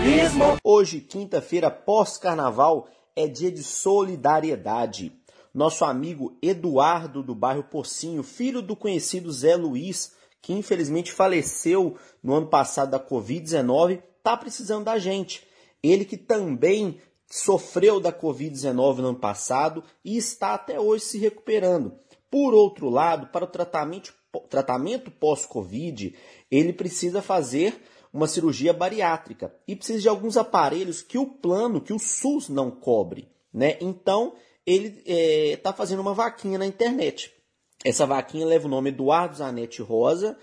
jornalismo. Hoje, quinta-feira, pós-carnaval, é dia de solidariedade. Nosso amigo Eduardo, do bairro Pocinho, filho do conhecido Zé Luiz, que infelizmente faleceu no ano passado da Covid-19, está precisando da gente. Ele que também sofreu da Covid-19 no ano passado e está até hoje se recuperando. Por outro lado, para o tratamento, tratamento pós-Covid, ele precisa fazer uma cirurgia bariátrica e precisa de alguns aparelhos que o plano, que o SUS não cobre. Né? Então, ele está é, fazendo uma vaquinha na internet. Essa vaquinha leva o nome Eduardo Zanetti Rosa.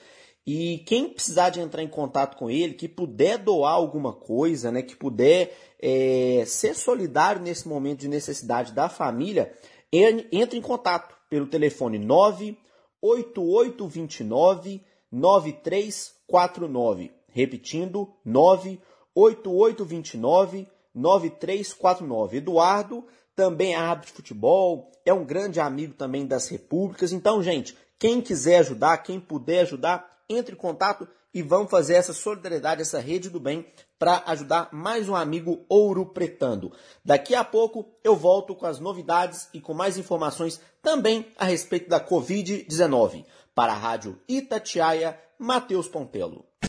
E quem precisar de entrar em contato com ele, que puder doar alguma coisa, né, que puder é, ser solidário nesse momento de necessidade da família, entre em contato pelo telefone 98829 9349. Repetindo, 98829 9349. Eduardo também é árbitro de futebol, é um grande amigo também das repúblicas. Então, gente, quem quiser ajudar, quem puder ajudar, entre em contato e vamos fazer essa solidariedade, essa rede do bem para ajudar mais um amigo ouro pretando. Daqui a pouco eu volto com as novidades e com mais informações também a respeito da Covid-19. Para a Rádio Itatiaia, Matheus Pontelo.